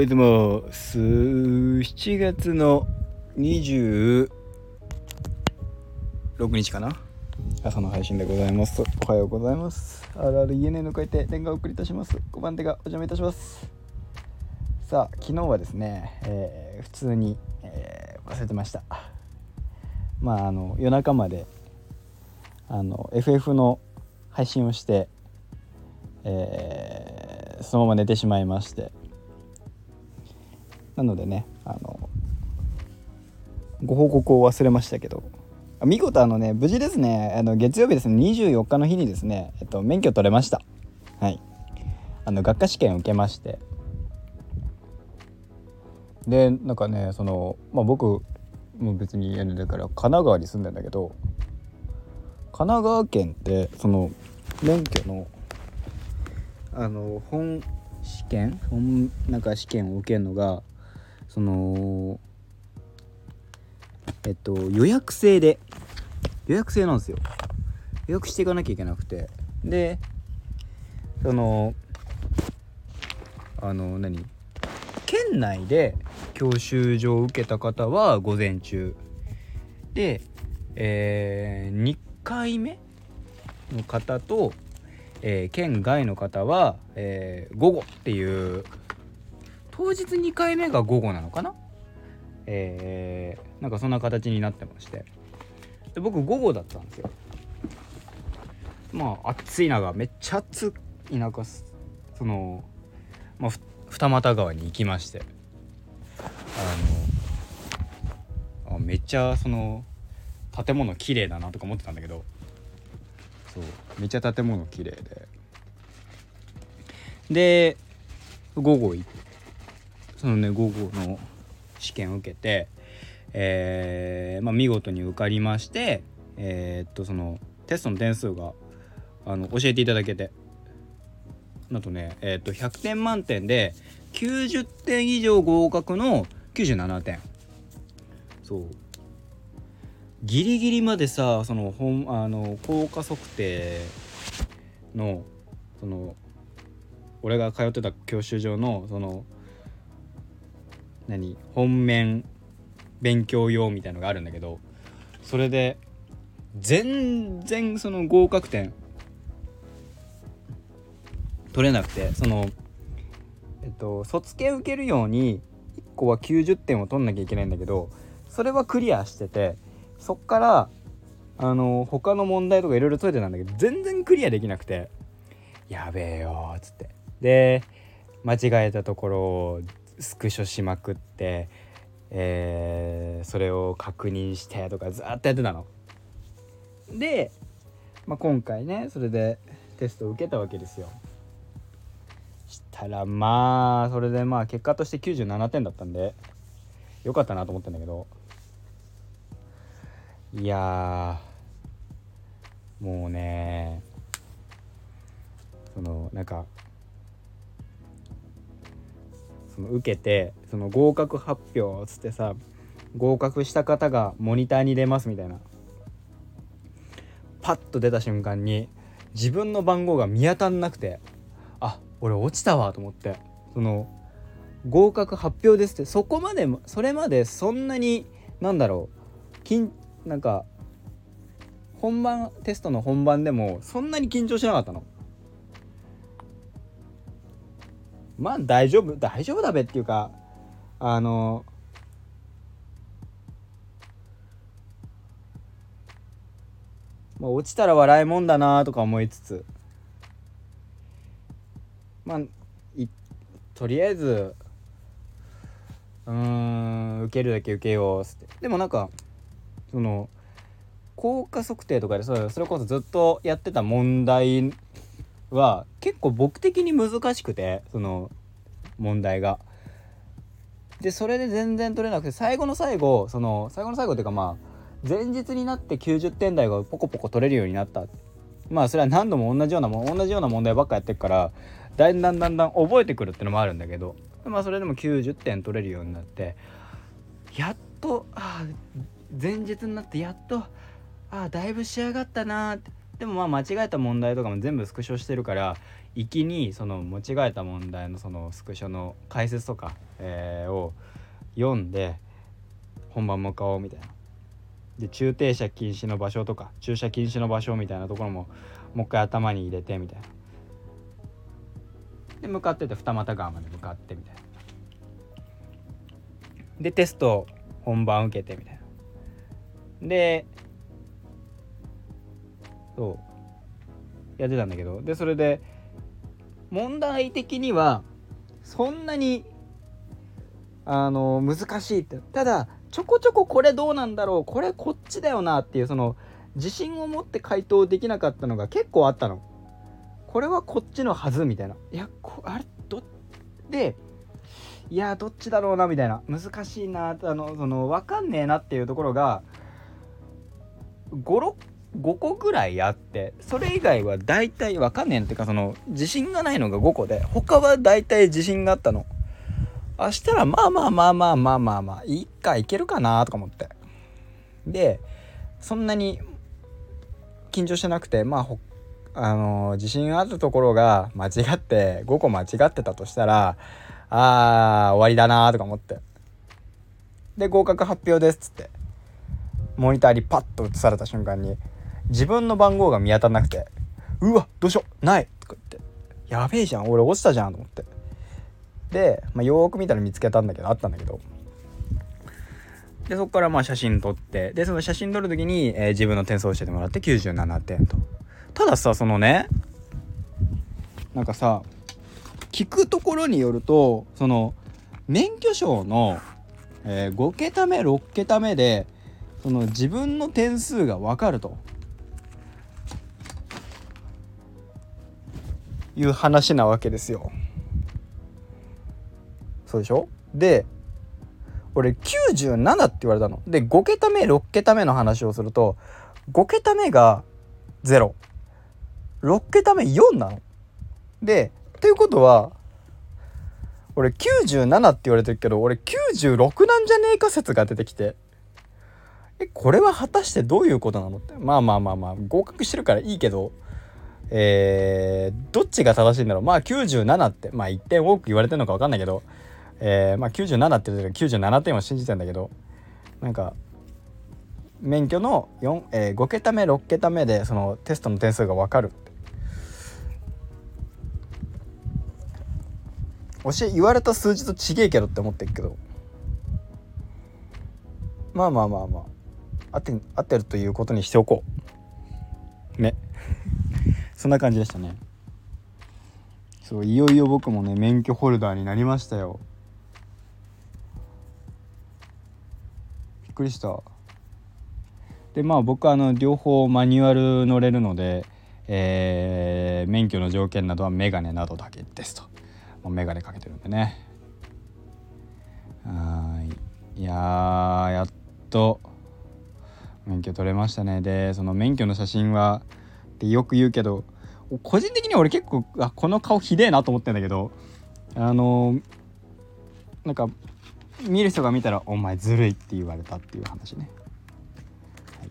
ございます7月の26日かな？朝の配信でございます。おはようございます。あるある家の書いて電話を送りいたします。5番手がお邪魔いたします。さあ昨日はですね、えー、普通に、えー、忘れてました。まああの夜中まであの FF の配信をして、えー、そのまま寝てしまいまして。なのでねあのご報告を忘れましたけど。見事あのね無事ですねあの月曜日ですね24日の日にですね、えっと、免許取れました。はい。あの学科試験受けまして。でなんかねそのまあ僕も別に家だから神奈川に住んでんだけど神奈川県ってその免許のあの本試験本なんか試験を受けるのがそのえっと予約制で予約制なんですよ。予約していかなきゃいけなくて。でそのあの何？県内で教習所を受けた方は午前中。でえー、2回目の方と、えー、県外の方は、えー、午後っていう当日2回目が午後なのかな？えー、なんかそんな形になってまして。で僕午後だったんですよ。まあ暑い中めっちゃ暑い中その、まあ、二俣川に行きまして。あのあめっちゃその建物綺麗だなとか思ってたんだけど。そうめっちゃ建物綺麗で。で午後行っそのね午後の試験を受けてえー、まあ、見事に受かりましてえー、っとそのテストの点数があの教えていただけて。あとねえー、っと100点満点で90点以上合格の97点。そう。ギリギリまでさその本あの効果測定のその俺が通ってた教習所のその何本面勉強用みたいのがあるんだけどそれで全然その合格点取れなくてそのえっと卒検受けるように1個は90点を取んなきゃいけないんだけどそれはクリアしててそっからあの他の問題とかいろいろ解いてたんだけど全然クリアできなくてやべえよっつって。で間違えたところをスクショしまくって、えー、それを確認してとかずっとやってたの。で、まあ、今回ねそれでテストを受けたわけですよ。したらまあそれでまあ結果として97点だったんでよかったなと思ってんだけどいやもうねそのなんかその受けてその合格発表つってさ合格した方がモニターに出ますみたいな。パッと出た瞬間に自分の番号が見当たんなくてあ俺落ちたわと思ってその合格発表ですってそこまでそれまでそんなになんだろう緊なんか本番テストの本番でもそんなに緊張しなかったの。まあ大丈夫大丈夫だべっていうかあのまあ、落ちたら笑いもんだなとか思いつつ。まあとりあえずうん受けるだけ受けようっつって。でもなんかその効果測定とかでそれこそずっとやってた問題は結構僕的に難しくてその問題が。でそれで全然取れなくて最後の最後その最後の最後っていうかまあ前日になって90点台がポコポコ取れるようになった。まあそれは何度も同じようなも同じような問題ばっかやってるからだんだんだんだん覚えてくるってのもあるんだけど。まあそれでも90点取れるようになってやっとあ前日になってやっとあだいぶ仕上がったなって。でもまあ間違えた問題とかも全部スクショしてるから行きにその間違えた問題のそのスクショの解説とか、えー、を読んで本番向かおうみたいな。で駐停車禁止の場所とか駐車禁止の場所みたいなところももう一回頭に入れてみたいな。で向かってて二俣川まで向かってみたいな。でテスト本番受けてみたいな。でそうやってたんだけどでそれで問題的にはそんなにあの難しいってただちょこちょここれどうなんだろうこれこっちだよなっていうその自信を持って回答できなかったのが結構あったの。これはこっちのはずみたいな。いやあれどでいやどっちだろうなみたいな難しいなあのその分かんねえなっていうところが56 5個ぐらいあってそれ以外は大体わかんねえんっていうかその自信がないのが5個で他は大体自信があったの。あしたらまあまあまあまあまあまあまあいいかいけるかなとか思って。でそんなに緊張してなくてまあほあのー、自信あったところが間違って5個間違ってたとしたらあー終わりだなとか思って。で合格発表ですっつってモニターにパッと映された瞬間に自分の番号が見当たらなくて「うわどうしようない!」とか言って「やべえじゃん俺落ちたじゃん」と思って。で、まあ、よく見たら見つけたんだけどあったんだけど。でそこからまあ写真撮ってでその写真撮る時に、えー、自分の点数を教えてもらって97点と。たださそのねなんかさ聞くところによるとその免許証の、えー、5桁目6桁目でその自分の点数が分かると。いう話なわけですよ。そうでしょ？で俺97って言われたの。で5桁目6桁目の話をすると5桁目が06桁目4なの。でということは俺97って言われてるけど俺96なんじゃねえか説が出てきてえこれは果たしてどういうことなのってまあまあまあまあ合格してるからいいけどえー、どっちが正しいんだろう？まあ97ってまあ1点多く言われてるのか分かんないけど、えー、まあ97って言ってる97点を信じてんだけどなんか免許の4、えー、5桁目6桁目でそのテストの点数が分かる教え言われた数字とちげえけどって思ってるけど。まあまあまあまあ合って合ってるということにしておこう。ね。そんな感じでしたね。そういよいよ僕もね免許ホルダーになりましたよ。びっくりした。でまあ僕はあの両方マニュアル乗れるので、えー、免許の条件などはメガネなどだけですと。もうメガネかけてるんでね。はい。いややっと免許取れましたね。でその免許の写真はってよく言うけど個人的に俺結構あこの顔ひでえなと思ってんだけどあのー、なんか見る人が見たら「お前ずるい」って言われたっていう話ね。はい、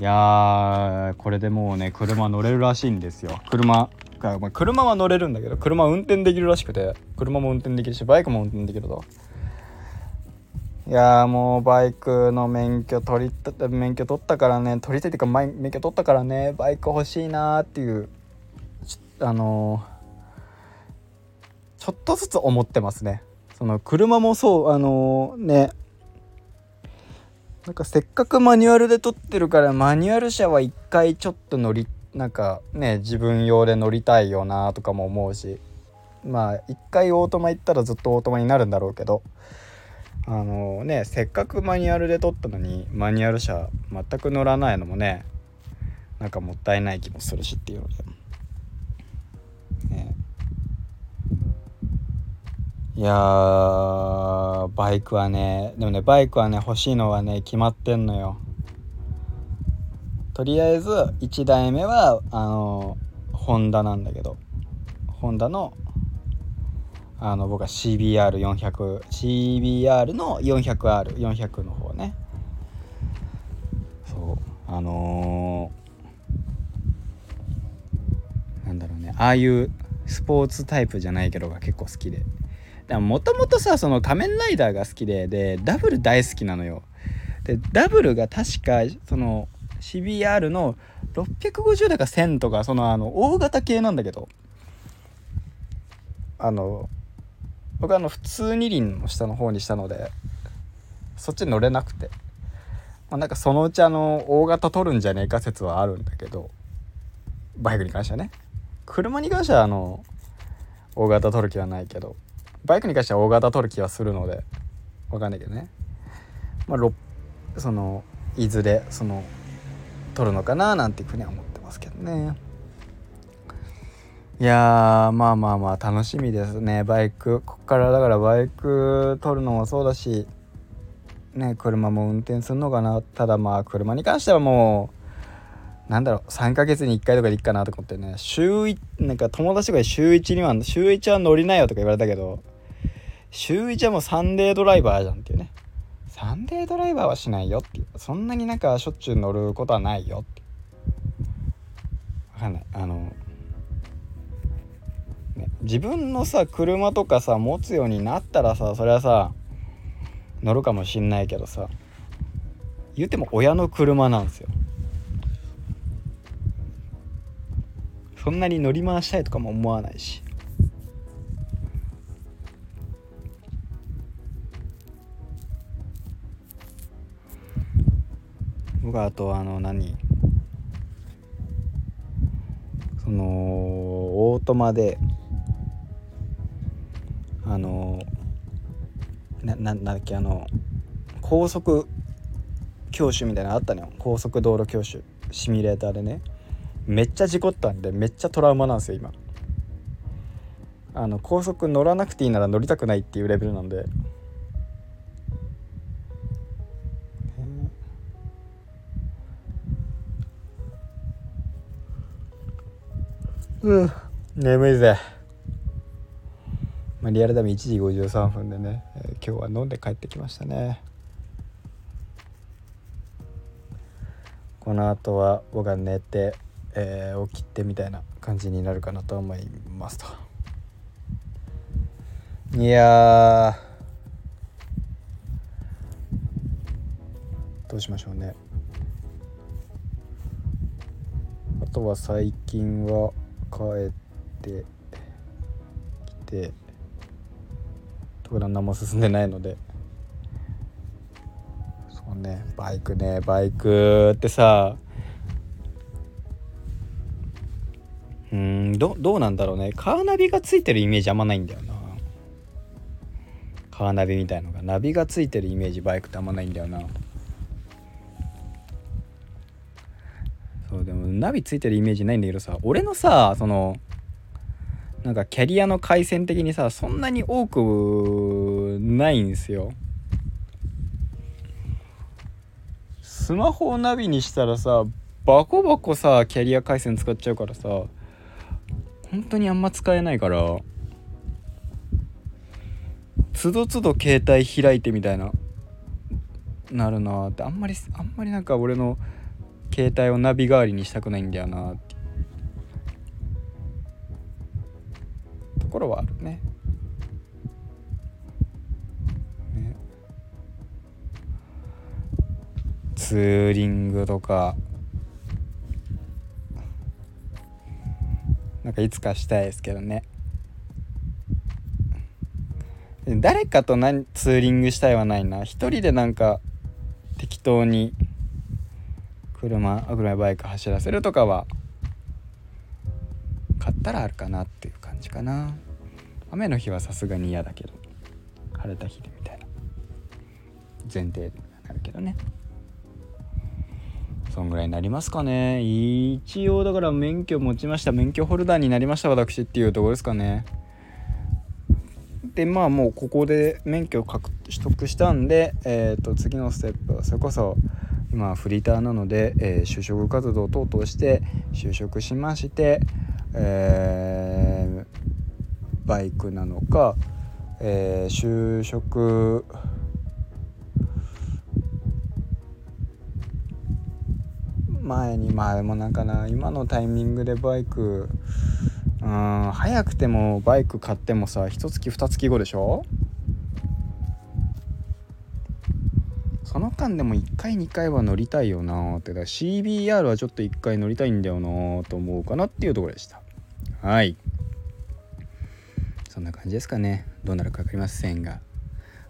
いやこれでもうね車乗れるらしいんですよ。車車は乗れるんだけど車運転できるらしくて車も運転できるしバイクも運転できると。いやもうバイクの免許取りた免許取ったからね。取りたいっていうか免許取ったからね。バイク欲しいなーっていうあのー、ちょっとずつ思ってますね。その車もそうあのー、ね。なんかせっかくマニュアルで撮ってるからマニュアル車は一回ちょっと乗りなんかね自分用で乗りたいよなとかも思うし。まあ一回オートマ行ったらずっとオートマになるんだろうけど。あのねせっかくマニュアルで撮ったのにマニュアル車全く乗らないのもねなんかもったいない気もするしっていうので。ね、いやバイクはねでもねバイクはね欲しいのはね決まってんのよ。とりあえず1台目はあのホンダなんだけどホンダのあの僕は CBR400 CBR の 400R400 の方ね。そう。あのー、なんだろうね。ああいうスポーツタイプじゃないけどが結構好きで。もともとさその仮面ライダーが好きででダブル大好きなのよ。でダブルが確かその CBR の650だか1000とかそのあの大型系なんだけど。あの僕あの普通二輪の下の方にしたのでそっち乗れなくて、まあ、なんかそのうちあの大型取るんじゃねえか説はあるんだけどバイクに関してはね。車に関してはあの大型取る気はないけどバイクに関しては大型取る気はするのでわかんないけどね。まあそのいずれその取るのかななんていうふうには思ってますけどね。いやまあまあまあ楽しみですね。バイク。こっからだからバイク取るのもそうだしね車も運転するのかな。ただまあ車に関してはもうなんだろう3ヶ月に1回とかでいいかなと思ってね。週1なんか友達が週1には週1は乗りなよとか言われたけど週1はもうサンデードライバーじゃんっていうね。サンデードライバーはしないよっていう。そんなになんかしょっちゅう乗ることはないよって。分かんない。あの、自分のさ車とかさ持つようになったらさそれはさ乗るかもしんないけどさ言っても親の車なんですよ。そんなに乗り回したいとかも思わないし。僕あとあの何？そのオートマでななんだっけあの高速教習みたいなのあったのよ。高速道路教習。シミュレーターでね。めっちゃ事故ったんでめっちゃトラウマなんですよ今。あの高速乗らなくていいなら乗りたくないっていうレベルなんで。うん。眠いぜ。まあ、リアルタイム1時53分でね、えー、今日は飲んで帰ってきましたね。この後は僕は寝て、えー、起きてみたいな感じになるかなと思いますと。いやどうしましょうね。あとは最近は帰ってきて特段何も進んでないので。そうね。バイクね。バイクってさ。うんどどうなんだろうね。カーナビがついてるイメージあんまないんだよな。カーナビみたいのが。ナビがついてるイメージバイクってあんまないんだよな。そうでもナビついてるイメージないんだけどさ。俺のさそのなんかキャリアの回線的にさそんなに多くないんですよ。スマホをナビにしたらさバコバコさキャリア回線使っちゃうからさ本当にあんま使えないからつどつど携帯開いてみたいななるなって。あんまりあんまりなんか俺の携帯をナビ代わりにしたくないんだよなって。ところはあるね。ね。ツーリングとか。なんかいつかしたいですけどね。誰かと何ツーリングしたいはないな。一人でなんか適当に。車車バイク走らせるとかは買ったらあるかなっていう。感じかな。雨の日はさすがに嫌だけど晴れた日でみたいな。前提になるけどね。そんぐらいになりますかね。一応だから免許持ちました。免許ホルダーになりました私っていうところですかね。でまあもうここで免許を取得したんで、えー、と次のステップはそれこそ今フリーターなので、えー、就職活動等々して就職しまして、えー、バイクなのか、えー、就職前にまあでもなんかな今のタイミングでバイクうん早くてもバイク買ってもさ一月二月後でしょ？その間でも1回2回は乗りたいよなって。だ CBR はちょっと1回乗りたいんだよなと思うかなっていうところでした。はい。そんな感じですかね。どうなるか分かりませんが、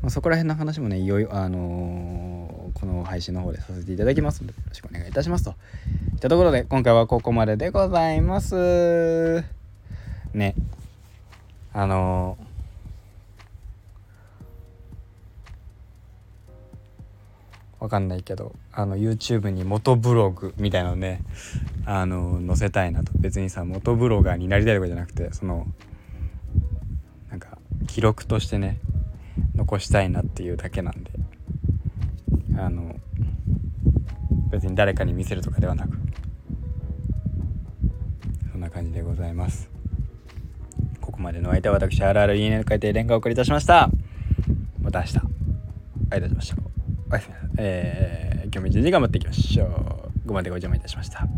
まあ、そこら辺の話もねいよいよあのー、この配信の方でさせていただきますのでよろしくお願いいたしますと。いったところで今回はここまででございます。ね。あのーわかんないけどあの YouTube に元ブログみたいなのねあの載せたいなと。別にさ元ブロガーになりたいとかじゃなくてその記録としてね残したいなっていうだけなんで。あの別に誰かに見せるとかではなく。そんな感じでございます。ここまでの相手は私 RREN の海底連がお送りいたしました。また明日会いたしましょう。おやすみなさい。えー、今日も一日頑張っていきましょう。5までご邪魔いたしました。